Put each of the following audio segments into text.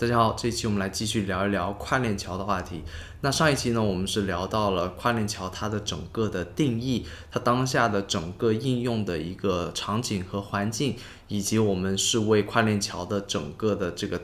大家好，这一期我们来继续聊一聊跨链桥的话题。那上一期呢，我们是聊到了跨链桥它的整个的定义，它当下的整个应用的一个场景和环境，以及我们是为跨链桥的整个的这个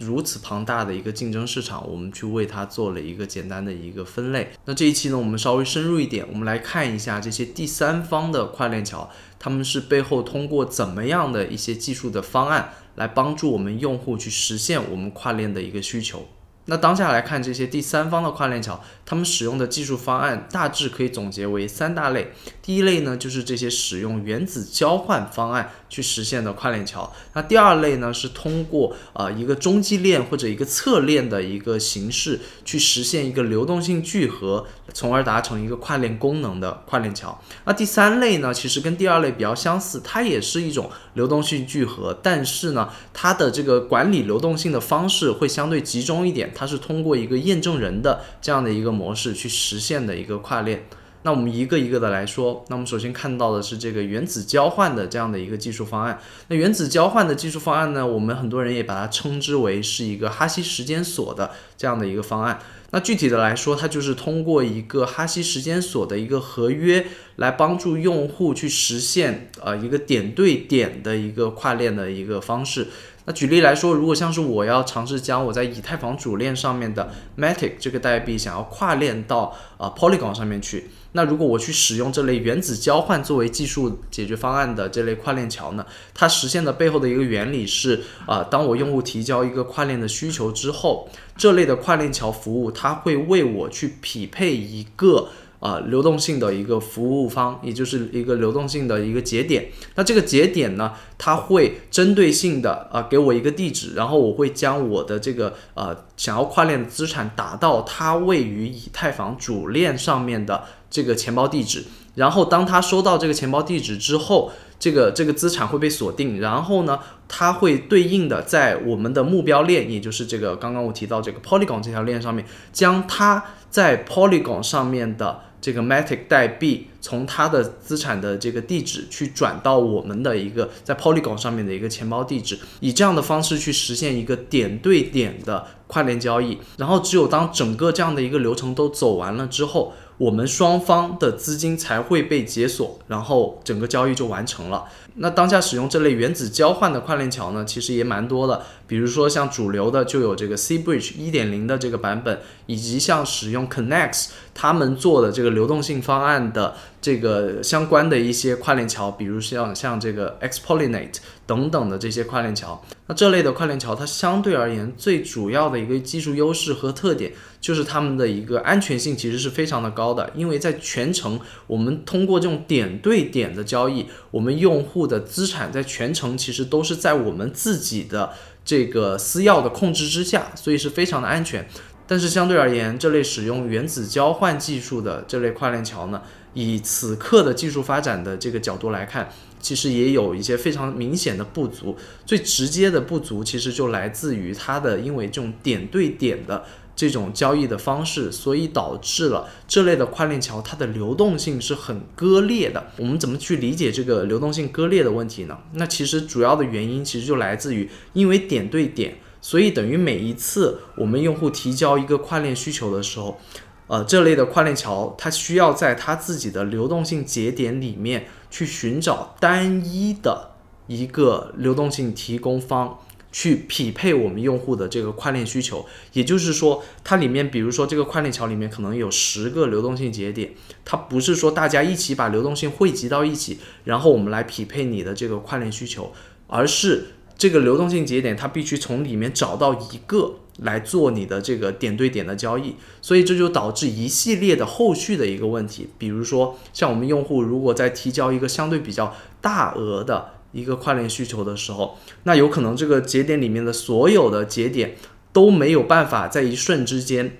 如此庞大的一个竞争市场，我们去为它做了一个简单的一个分类。那这一期呢，我们稍微深入一点，我们来看一下这些第三方的跨链桥，他们是背后通过怎么样的一些技术的方案。来帮助我们用户去实现我们跨链的一个需求。那当下来看这些第三方的跨链桥，他们使用的技术方案大致可以总结为三大类。第一类呢，就是这些使用原子交换方案去实现的跨链桥。那第二类呢，是通过呃一个中继链或者一个侧链的一个形式去实现一个流动性聚合，从而达成一个跨链功能的跨链桥。那第三类呢，其实跟第二类比较相似，它也是一种流动性聚合，但是呢，它的这个管理流动性的方式会相对集中一点。它是通过一个验证人的这样的一个模式去实现的一个跨链。那我们一个一个的来说，那我们首先看到的是这个原子交换的这样的一个技术方案。那原子交换的技术方案呢，我们很多人也把它称之为是一个哈希时间锁的这样的一个方案。那具体的来说，它就是通过一个哈希时间锁的一个合约，来帮助用户去实现呃一个点对点的一个跨链的一个方式。那举例来说，如果像是我要尝试将我在以太坊主链上面的 Matic 这个代币想要跨链到呃 Polygon 上面去，那如果我去使用这类原子交换作为技术解决方案的这类跨链桥呢，它实现的背后的一个原理是啊，当我用户提交一个跨链的需求之后，这类的跨链桥服务它会为我去匹配一个。啊，流动性的一个服务方，也就是一个流动性的一个节点。那这个节点呢，它会针对性的啊给我一个地址，然后我会将我的这个呃想要跨链的资产打到它位于以太坊主链上面的这个钱包地址。然后当他收到这个钱包地址之后，这个这个资产会被锁定。然后呢，它会对应的在我们的目标链，也就是这个刚刚我提到这个 Polygon 这条链上面，将它在 Polygon 上面的。这个 Matic 代币从它的资产的这个地址去转到我们的一个在 Polygon 上面的一个钱包地址，以这样的方式去实现一个点对点的跨链交易。然后只有当整个这样的一个流程都走完了之后，我们双方的资金才会被解锁，然后整个交易就完成了。那当下使用这类原子交换的跨链桥呢，其实也蛮多的。比如说像主流的就有这个 C Bridge 一点零的这个版本，以及像使用 Connects 他们做的这个流动性方案的这个相关的一些跨链桥，比如像像这个 Xpolinate 等等的这些跨链桥。那这类的跨链桥，它相对而言最主要的一个技术优势和特点，就是它们的一个安全性其实是非常的高的，因为在全程我们通过这种点对点的交易，我们用户。的资产在全程其实都是在我们自己的这个私钥的控制之下，所以是非常的安全。但是相对而言，这类使用原子交换技术的这类跨链桥呢，以此刻的技术发展的这个角度来看，其实也有一些非常明显的不足。最直接的不足其实就来自于它的，因为这种点对点的。这种交易的方式，所以导致了这类的跨链桥它的流动性是很割裂的。我们怎么去理解这个流动性割裂的问题呢？那其实主要的原因其实就来自于，因为点对点，所以等于每一次我们用户提交一个跨链需求的时候，呃，这类的跨链桥它需要在它自己的流动性节点里面去寻找单一的一个流动性提供方。去匹配我们用户的这个跨链需求，也就是说，它里面，比如说这个跨链桥里面可能有十个流动性节点，它不是说大家一起把流动性汇集到一起，然后我们来匹配你的这个跨链需求，而是这个流动性节点它必须从里面找到一个来做你的这个点对点的交易，所以这就导致一系列的后续的一个问题，比如说像我们用户如果在提交一个相对比较大额的。一个跨链需求的时候，那有可能这个节点里面的所有的节点都没有办法在一瞬之间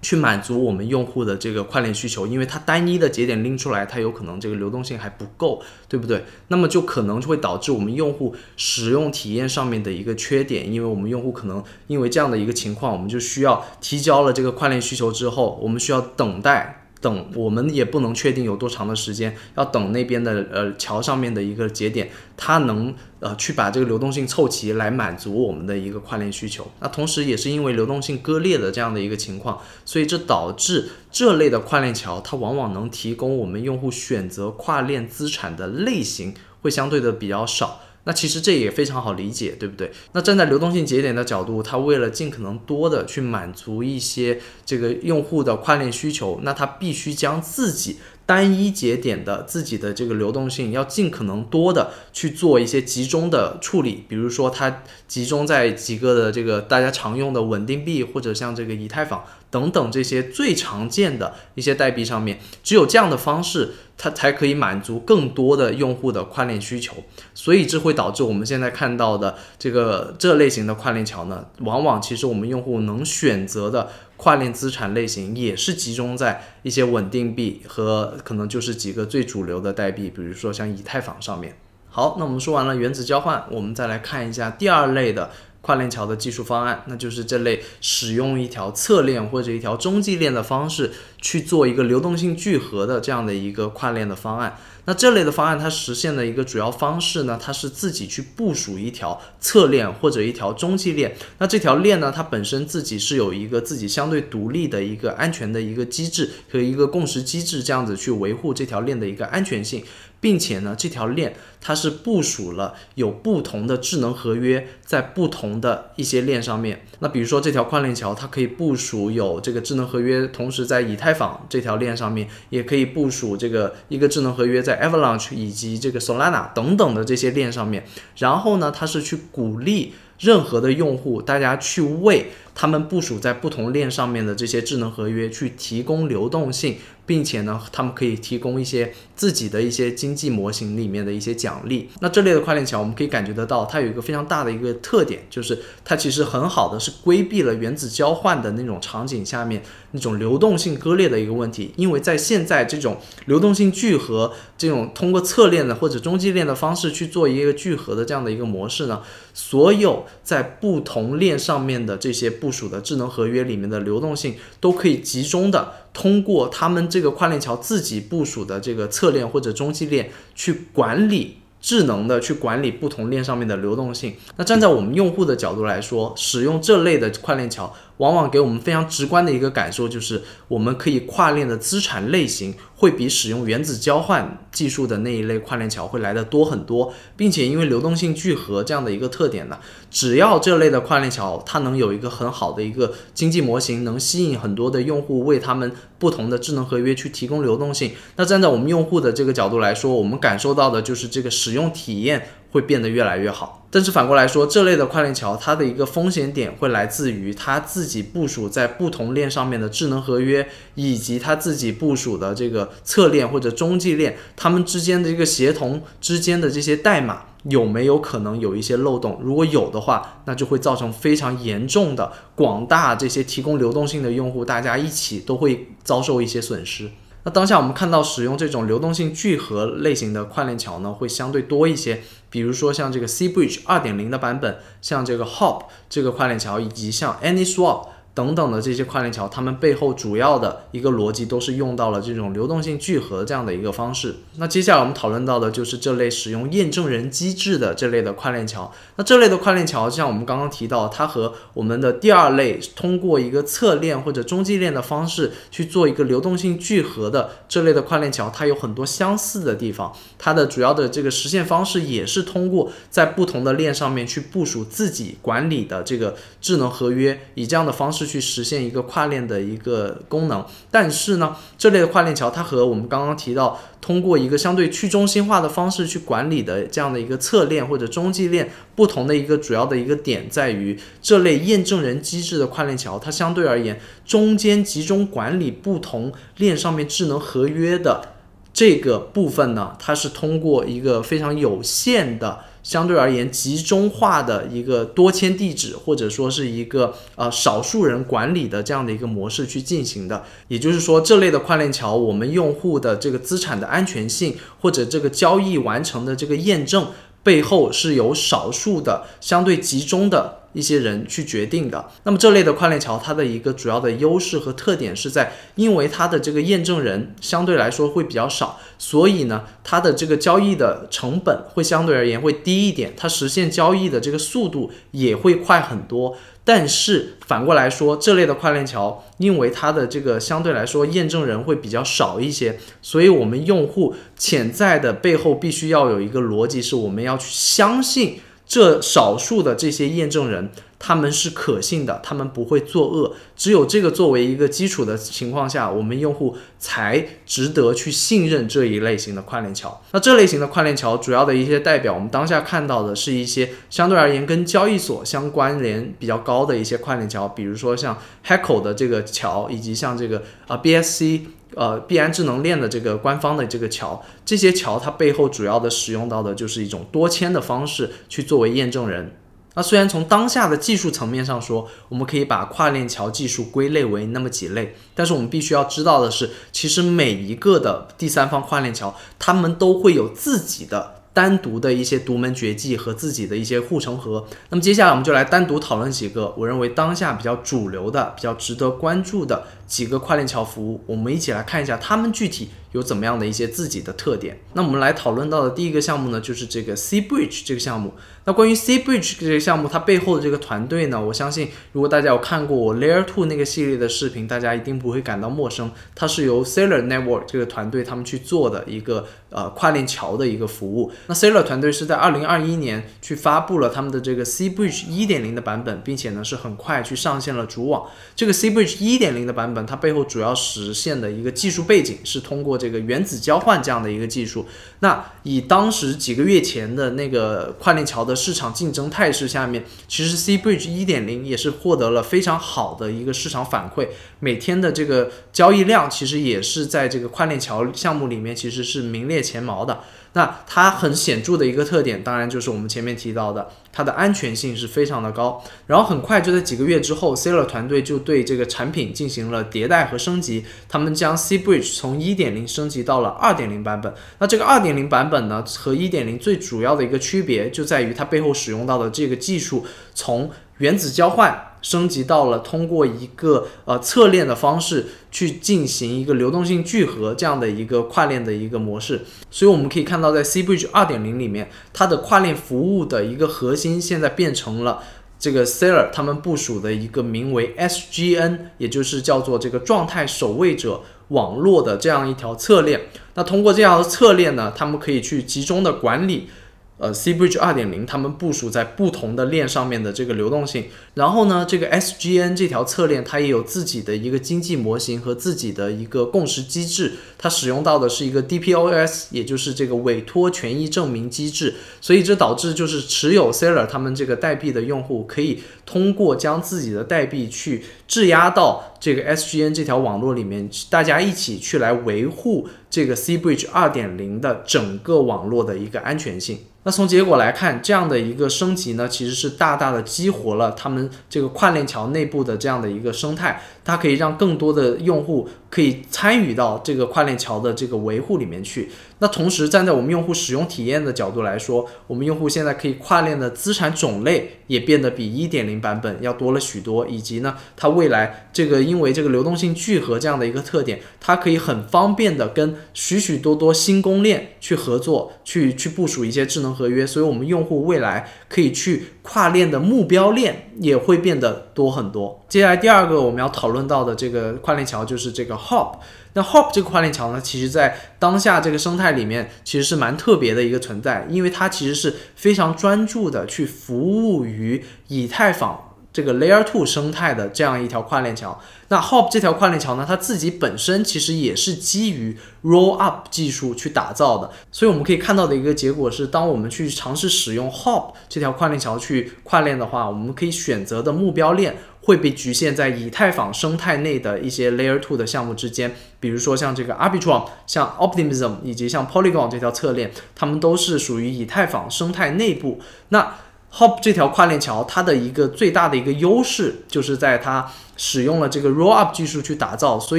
去满足我们用户的这个跨链需求，因为它单一的节点拎出来，它有可能这个流动性还不够，对不对？那么就可能就会导致我们用户使用体验上面的一个缺点，因为我们用户可能因为这样的一个情况，我们就需要提交了这个跨链需求之后，我们需要等待。等，我们也不能确定有多长的时间，要等那边的呃桥上面的一个节点，它能呃去把这个流动性凑齐，来满足我们的一个跨链需求。那同时也是因为流动性割裂的这样的一个情况，所以这导致这类的跨链桥，它往往能提供我们用户选择跨链资产的类型会相对的比较少。那其实这也非常好理解，对不对？那站在流动性节点的角度，它为了尽可能多的去满足一些这个用户的跨链需求，那它必须将自己单一节点的自己的这个流动性要尽可能多的去做一些集中的处理，比如说它集中在几个的这个大家常用的稳定币，或者像这个以太坊。等等这些最常见的一些代币上面，只有这样的方式，它才可以满足更多的用户的跨链需求。所以这会导致我们现在看到的这个这类型的跨链桥呢，往往其实我们用户能选择的跨链资产类型也是集中在一些稳定币和可能就是几个最主流的代币，比如说像以太坊上面。好，那我们说完了原子交换，我们再来看一下第二类的。跨链桥的技术方案，那就是这类使用一条侧链或者一条中继链的方式去做一个流动性聚合的这样的一个跨链的方案。那这类的方案它实现的一个主要方式呢，它是自己去部署一条侧链或者一条中继链。那这条链呢，它本身自己是有一个自己相对独立的一个安全的一个机制和一个共识机制，这样子去维护这条链的一个安全性。并且呢，这条链它是部署了有不同的智能合约在不同的一些链上面。那比如说这条跨链桥，它可以部署有这个智能合约，同时在以太坊这条链上面，也可以部署这个一个智能合约在 Avalanche 以及这个 Solana 等等的这些链上面。然后呢，它是去鼓励任何的用户，大家去为他们部署在不同链上面的这些智能合约去提供流动性。并且呢，他们可以提供一些自己的一些经济模型里面的一些奖励。那这类的跨链桥，我们可以感觉得到，它有一个非常大的一个特点，就是它其实很好的是规避了原子交换的那种场景下面那种流动性割裂的一个问题。因为在现在这种流动性聚合这种通过侧链的或者中继链的方式去做一个聚合的这样的一个模式呢，所有在不同链上面的这些部署的智能合约里面的流动性都可以集中的。通过他们这个跨链桥自己部署的这个侧链或者中继链去管理，智能的去管理不同链上面的流动性。那站在我们用户的角度来说，使用这类的跨链桥。往往给我们非常直观的一个感受，就是我们可以跨链的资产类型会比使用原子交换技术的那一类跨链桥会来的多很多，并且因为流动性聚合这样的一个特点呢，只要这类的跨链桥它能有一个很好的一个经济模型，能吸引很多的用户为他们不同的智能合约去提供流动性，那站在我们用户的这个角度来说，我们感受到的就是这个使用体验。会变得越来越好，但是反过来说，这类的跨链桥，它的一个风险点会来自于它自己部署在不同链上面的智能合约，以及它自己部署的这个侧链或者中继链，它们之间的一个协同之间的这些代码有没有可能有一些漏洞？如果有的话，那就会造成非常严重的广大这些提供流动性的用户，大家一起都会遭受一些损失。当下我们看到使用这种流动性聚合类型的跨链桥呢，会相对多一些。比如说像这个 C Bridge 二点零的版本，像这个 Hop 这个跨链桥，以及像 AnySwap。等等的这些跨链桥，它们背后主要的一个逻辑都是用到了这种流动性聚合这样的一个方式。那接下来我们讨论到的就是这类使用验证人机制的这类的跨链桥。那这类的跨链桥，就像我们刚刚提到，它和我们的第二类通过一个侧链或者中继链的方式去做一个流动性聚合的这类的跨链桥，它有很多相似的地方。它的主要的这个实现方式也是通过在不同的链上面去部署自己管理的这个智能合约，以这样的方式。去实现一个跨链的一个功能，但是呢，这类的跨链桥它和我们刚刚提到通过一个相对去中心化的方式去管理的这样的一个侧链或者中继链不同的一个主要的一个点在于，这类验证人机制的跨链桥，它相对而言中间集中管理不同链上面智能合约的这个部分呢，它是通过一个非常有限的。相对而言，集中化的一个多签地址，或者说是一个呃少数人管理的这样的一个模式去进行的。也就是说，这类的跨链桥，我们用户的这个资产的安全性，或者这个交易完成的这个验证背后，是有少数的相对集中的一些人去决定的。那么这类的跨链桥，它的一个主要的优势和特点是在，因为它的这个验证人相对来说会比较少，所以呢，它的这个交易的成本会相对而言会低一点，它实现交易的这个速度也会快很多。但是反过来说，这类的跨链桥，因为它的这个相对来说验证人会比较少一些，所以我们用户潜在的背后必须要有一个逻辑，是我们要去相信这少数的这些验证人。他们是可信的，他们不会作恶。只有这个作为一个基础的情况下，我们用户才值得去信任这一类型的跨链桥。那这类型的跨链桥主要的一些代表，我们当下看到的是一些相对而言跟交易所相关联比较高的一些跨链桥，比如说像 Heco 的这个桥，以及像这个啊 BSC 呃币安智能链的这个官方的这个桥。这些桥它背后主要的使用到的就是一种多签的方式去作为验证人。那虽然从当下的技术层面上说，我们可以把跨链桥技术归类为那么几类，但是我们必须要知道的是，其实每一个的第三方跨链桥，他们都会有自己的。单独的一些独门绝技和自己的一些护城河。那么接下来我们就来单独讨论几个我认为当下比较主流的、比较值得关注的几个跨链桥服务。我们一起来看一下它们具体有怎么样的一些自己的特点。那我们来讨论到的第一个项目呢，就是这个 C Bridge 这个项目。那关于 C Bridge 这个项目，它背后的这个团队呢，我相信如果大家有看过我 Layer Two 那个系列的视频，大家一定不会感到陌生。它是由 Sailor Network 这个团队他们去做的一个呃跨链桥的一个服务。那 Sailor 团队是在二零二一年去发布了他们的这个 C Bridge 一点零的版本，并且呢是很快去上线了主网。这个 C Bridge 一点零的版本，它背后主要实现的一个技术背景是通过这个原子交换这样的一个技术。那以当时几个月前的那个跨链桥的市场竞争态势下面，其实 C Bridge 一点零也是获得了非常好的一个市场反馈，每天的这个交易量其实也是在这个跨链桥项目里面其实是名列前茅的。那它很显著的一个特点，当然就是我们前面提到的，它的安全性是非常的高。然后很快就在几个月之后，Sailor 团队就对这个产品进行了迭代和升级，他们将 C Bridge 从一点零升级到了二点零版本。那这个二点零版本呢，和一点零最主要的一个区别就在于它背后使用到的这个技术，从原子交换。升级到了通过一个呃侧链的方式去进行一个流动性聚合这样的一个跨链的一个模式，所以我们可以看到，在 C Bridge 二点零里面，它的跨链服务的一个核心现在变成了这个 Sailor 他们部署的一个名为 SGN，也就是叫做这个状态守卫者网络的这样一条侧链。那通过这样的侧链呢，他们可以去集中的管理。呃，C Bridge 二点零，他们部署在不同的链上面的这个流动性，然后呢，这个 SGN 这条侧链它也有自己的一个经济模型和自己的一个共识机制，它使用到的是一个 DPoS，也就是这个委托权益证明机制，所以这导致就是持有 Seller 他们这个代币的用户可以通过将自己的代币去质押到这个 SGN 这条网络里面，大家一起去来维护这个 C Bridge 二点零的整个网络的一个安全性。那从结果来看，这样的一个升级呢，其实是大大的激活了他们这个跨链桥内部的这样的一个生态，它可以让更多的用户可以参与到这个跨链桥的这个维护里面去。那同时站在我们用户使用体验的角度来说，我们用户现在可以跨链的资产种类也变得比一点零版本要多了许多，以及呢，它未来这个因为这个流动性聚合这样的一个特点，它可以很方便的跟许许多多新公链去合作，去去部署一些智能。合约，所以我们用户未来可以去跨链的目标链也会变得多很多。接下来第二个我们要讨论到的这个跨链桥就是这个 Hop。那 Hop 这个跨链桥呢，其实在当下这个生态里面其实是蛮特别的一个存在，因为它其实是非常专注的去服务于以太坊。这个 Layer Two 生态的这样一条跨链桥，那 Hop 这条跨链桥呢，它自己本身其实也是基于 Roll Up 技术去打造的，所以我们可以看到的一个结果是，当我们去尝试使用 Hop 这条跨链桥去跨链的话，我们可以选择的目标链会被局限在以太坊生态内的一些 Layer Two 的项目之间，比如说像这个 Arbitrum、像 Optimism 以及像 Polygon 这条侧链，它们都是属于以太坊生态内部。那 Hop 这条跨链桥，它的一个最大的一个优势，就是在它使用了这个 Rollup 技术去打造，所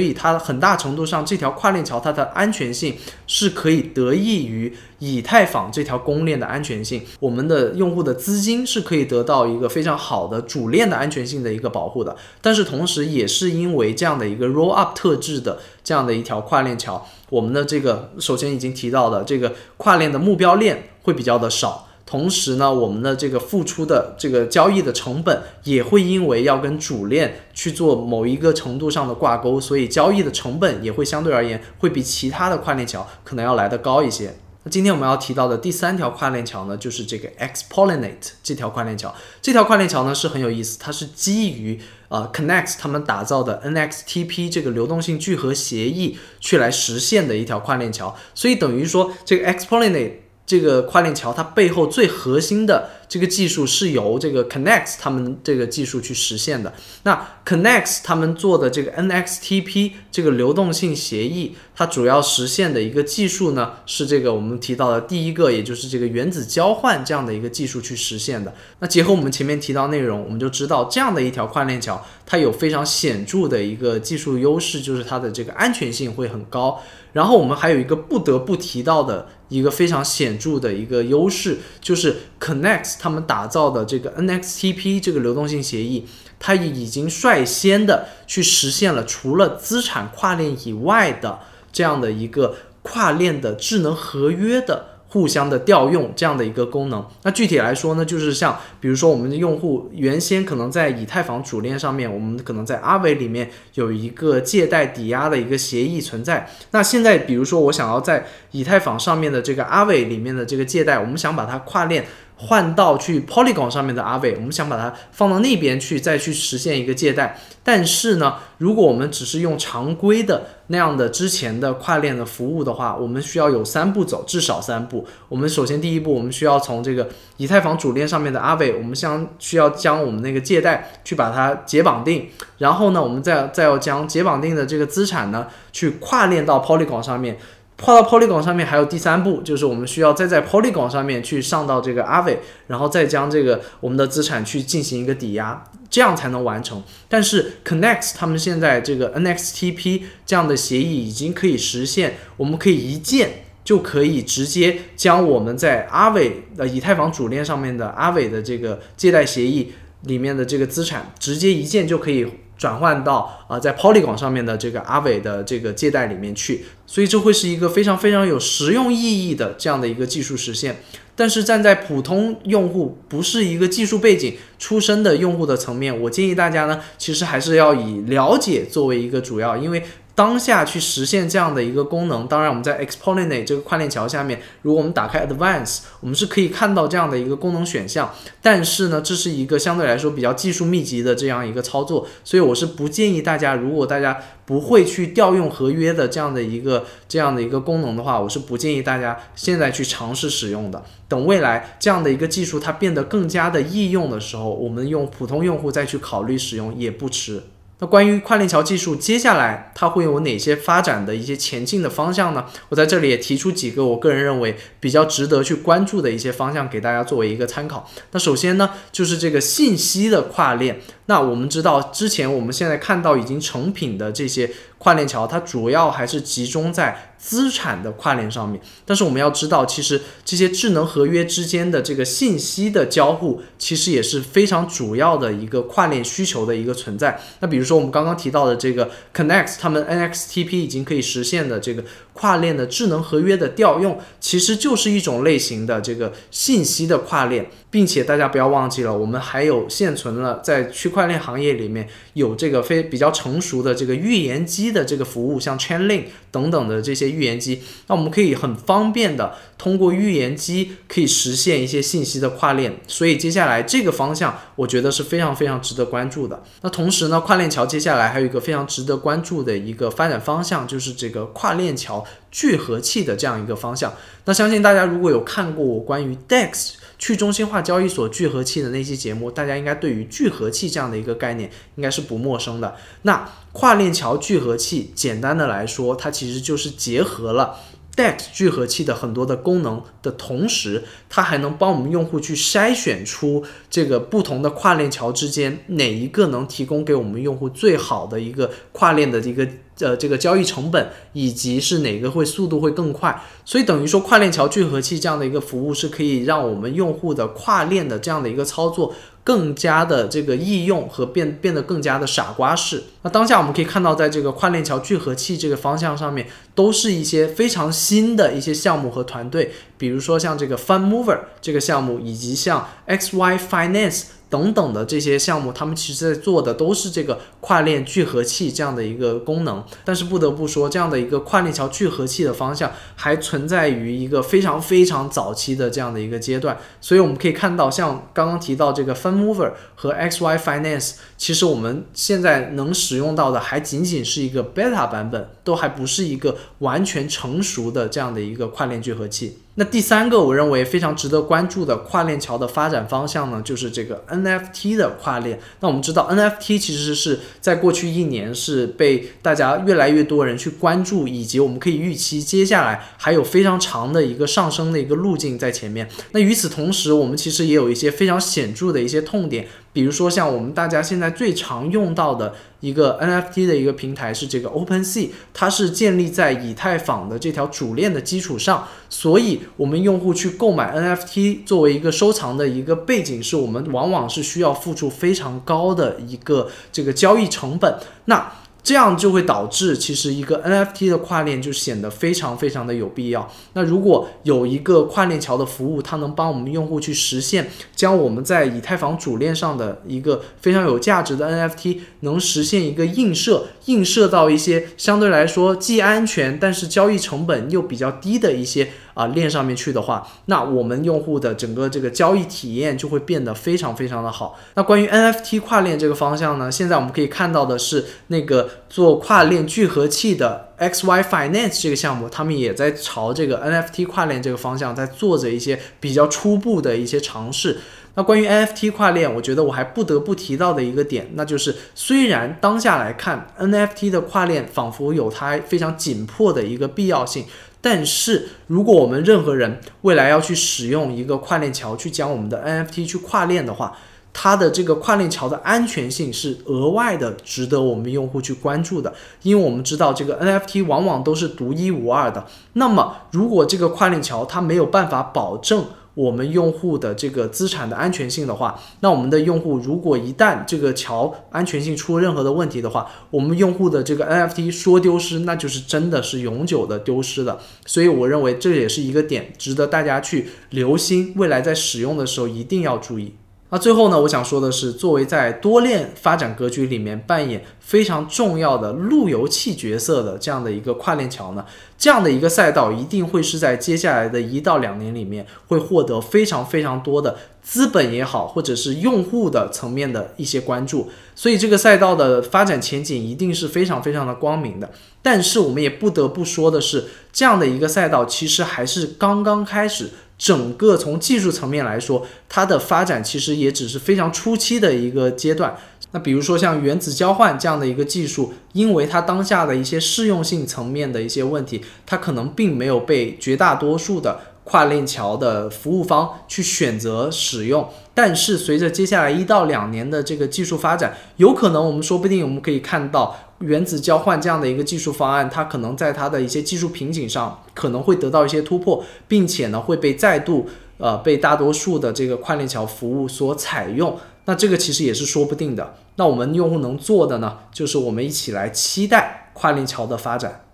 以它很大程度上这条跨链桥它的安全性是可以得益于以太坊这条公链的安全性。我们的用户的资金是可以得到一个非常好的主链的安全性的一个保护的，但是同时也是因为这样的一个 Rollup 特质的这样的一条跨链桥，我们的这个首先已经提到的这个跨链的目标链会比较的少。同时呢，我们的这个付出的这个交易的成本也会因为要跟主链去做某一个程度上的挂钩，所以交易的成本也会相对而言会比其他的跨链桥可能要来得高一些。那今天我们要提到的第三条跨链桥呢，就是这个 Xpollinate 这条跨链桥。这条跨链桥呢是很有意思，它是基于呃 Connect 他们打造的 NXTP 这个流动性聚合协议去来实现的一条跨链桥，所以等于说这个 Xpollinate。这个跨链桥它背后最核心的这个技术是由这个 Connect 他们这个技术去实现的。那 Connects 他们做的这个 NXTP 这个流动性协议，它主要实现的一个技术呢，是这个我们提到的第一个，也就是这个原子交换这样的一个技术去实现的。那结合我们前面提到内容，我们就知道这样的一条跨链桥，它有非常显著的一个技术优势，就是它的这个安全性会很高。然后我们还有一个不得不提到的一个非常显著的一个优势，就是 Connect 他们打造的这个 NXTP 这个流动性协议，它已经率先的去实现了除了资产跨链以外的这样的一个跨链的智能合约的。互相的调用这样的一个功能，那具体来说呢，就是像比如说我们的用户原先可能在以太坊主链上面，我们可能在阿伟里面有一个借贷抵押的一个协议存在。那现在比如说我想要在以太坊上面的这个阿伟里面的这个借贷，我们想把它跨链。换到去 Polygon 上面的阿伟，我们想把它放到那边去，再去实现一个借贷。但是呢，如果我们只是用常规的那样的之前的跨链的服务的话，我们需要有三步走，至少三步。我们首先第一步，我们需要从这个以太坊主链上面的阿伟，我们将需要将我们那个借贷去把它解绑定，然后呢，我们再再要将解绑定的这个资产呢，去跨链到 Polygon 上面。跨到 Polygon 上面还有第三步，就是我们需要再在 Polygon 上面去上到这个 Aave，然后再将这个我们的资产去进行一个抵押，这样才能完成。但是 Connect 他们现在这个 NXTP 这样的协议已经可以实现，我们可以一键就可以直接将我们在 Aave 呃以太坊主链上面的 Aave 的这个借贷协议里面的这个资产，直接一键就可以。转换到啊，在 Polygon 上面的这个阿伟的这个借贷里面去，所以这会是一个非常非常有实用意义的这样的一个技术实现。但是站在普通用户不是一个技术背景出身的用户的层面，我建议大家呢，其实还是要以了解作为一个主要，因为。当下去实现这样的一个功能，当然我们在 Xpollinate 这个跨链桥下面，如果我们打开 Advance，我们是可以看到这样的一个功能选项。但是呢，这是一个相对来说比较技术密集的这样一个操作，所以我是不建议大家，如果大家不会去调用合约的这样的一个这样的一个功能的话，我是不建议大家现在去尝试使用的。等未来这样的一个技术它变得更加的易用的时候，我们用普通用户再去考虑使用也不迟。那关于跨链桥技术，接下来它会有哪些发展的一些前进的方向呢？我在这里也提出几个我个人认为比较值得去关注的一些方向，给大家作为一个参考。那首先呢，就是这个信息的跨链。那我们知道，之前我们现在看到已经成品的这些跨链桥，它主要还是集中在资产的跨链上面。但是我们要知道，其实这些智能合约之间的这个信息的交互，其实也是非常主要的一个跨链需求的一个存在。那比如说我们刚刚提到的这个 Connect，他们 NXTP 已经可以实现的这个跨链的智能合约的调用，其实就是一种类型的这个信息的跨链。并且大家不要忘记了，我们还有现存了在区块链行业里面有这个非比较成熟的这个预言机的这个服务，像 Chainlink 等等的这些预言机，那我们可以很方便的通过预言机可以实现一些信息的跨链。所以接下来这个方向，我觉得是非常非常值得关注的。那同时呢，跨链桥接下来还有一个非常值得关注的一个发展方向，就是这个跨链桥聚合器的这样一个方向。那相信大家如果有看过我关于 DEX。去中心化交易所聚合器的那期节目，大家应该对于聚合器这样的一个概念应该是不陌生的。那跨链桥聚合器，简单的来说，它其实就是结合了 DEX 聚合器的很多的功能的同时，它还能帮我们用户去筛选出这个不同的跨链桥之间哪一个能提供给我们用户最好的一个跨链的一个。呃，这个交易成本以及是哪个会速度会更快，所以等于说跨链桥聚合器这样的一个服务是可以让我们用户的跨链的这样的一个操作更加的这个易用和变变得更加的傻瓜式。那当下我们可以看到，在这个跨链桥聚合器这个方向上面，都是一些非常新的一些项目和团队，比如说像这个 Fun Mover 这个项目，以及像 XY Finance。等等的这些项目，他们其实在做的都是这个跨链聚合器这样的一个功能。但是不得不说，这样的一个跨链桥聚合器的方向还存在于一个非常非常早期的这样的一个阶段。所以我们可以看到，像刚刚提到这个 FunMover 和 XY Finance，其实我们现在能使用到的还仅仅是一个 beta 版本，都还不是一个完全成熟的这样的一个跨链聚合器。那第三个，我认为非常值得关注的跨链桥的发展方向呢，就是这个 NFT 的跨链。那我们知道，NFT 其实是在过去一年是被大家越来越多人去关注，以及我们可以预期接下来还有非常长的一个上升的一个路径在前面。那与此同时，我们其实也有一些非常显著的一些痛点。比如说，像我们大家现在最常用到的一个 NFT 的一个平台是这个 OpenSea，它是建立在以太坊的这条主链的基础上，所以我们用户去购买 NFT 作为一个收藏的一个背景，是我们往往是需要付出非常高的一个这个交易成本。那这样就会导致，其实一个 NFT 的跨链就显得非常非常的有必要。那如果有一个跨链桥的服务，它能帮我们用户去实现，将我们在以太坊主链上的一个非常有价值的 NFT，能实现一个映射，映射到一些相对来说既安全，但是交易成本又比较低的一些。啊，链上面去的话，那我们用户的整个这个交易体验就会变得非常非常的好。那关于 NFT 跨链这个方向呢，现在我们可以看到的是，那个做跨链聚合器的 XY Finance 这个项目，他们也在朝这个 NFT 跨链这个方向在做着一些比较初步的一些尝试。那关于 NFT 跨链，我觉得我还不得不提到的一个点，那就是虽然当下来看 NFT 的跨链仿佛有它非常紧迫的一个必要性。但是，如果我们任何人未来要去使用一个跨链桥去将我们的 NFT 去跨链的话，它的这个跨链桥的安全性是额外的，值得我们用户去关注的。因为我们知道，这个 NFT 往往都是独一无二的。那么，如果这个跨链桥它没有办法保证，我们用户的这个资产的安全性的话，那我们的用户如果一旦这个桥安全性出任何的问题的话，我们用户的这个 NFT 说丢失，那就是真的是永久的丢失的。所以我认为这也是一个点，值得大家去留心，未来在使用的时候一定要注意。那最后呢，我想说的是，作为在多链发展格局里面扮演非常重要的路由器角色的这样的一个跨链桥呢，这样的一个赛道一定会是在接下来的一到两年里面会获得非常非常多的资本也好，或者是用户的层面的一些关注，所以这个赛道的发展前景一定是非常非常的光明的。但是我们也不得不说的是，这样的一个赛道其实还是刚刚开始。整个从技术层面来说，它的发展其实也只是非常初期的一个阶段。那比如说像原子交换这样的一个技术，因为它当下的一些适用性层面的一些问题，它可能并没有被绝大多数的跨链桥的服务方去选择使用。但是随着接下来一到两年的这个技术发展，有可能我们说不定我们可以看到。原子交换这样的一个技术方案，它可能在它的一些技术瓶颈上可能会得到一些突破，并且呢会被再度呃被大多数的这个跨链桥服务所采用。那这个其实也是说不定的。那我们用户能做的呢，就是我们一起来期待跨链桥的发展。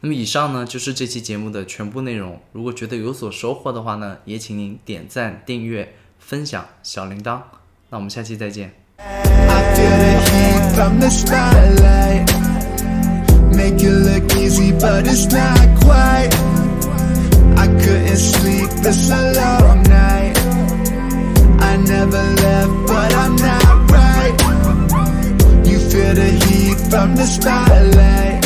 那么以上呢就是这期节目的全部内容。如果觉得有所收获的话呢，也请您点赞、订阅、分享小铃铛。那我们下期再见。From the spotlight. Make it look easy, but it's not quite. I couldn't sleep, it's a long night. I never left, but I'm not right. You feel the heat from the spotlight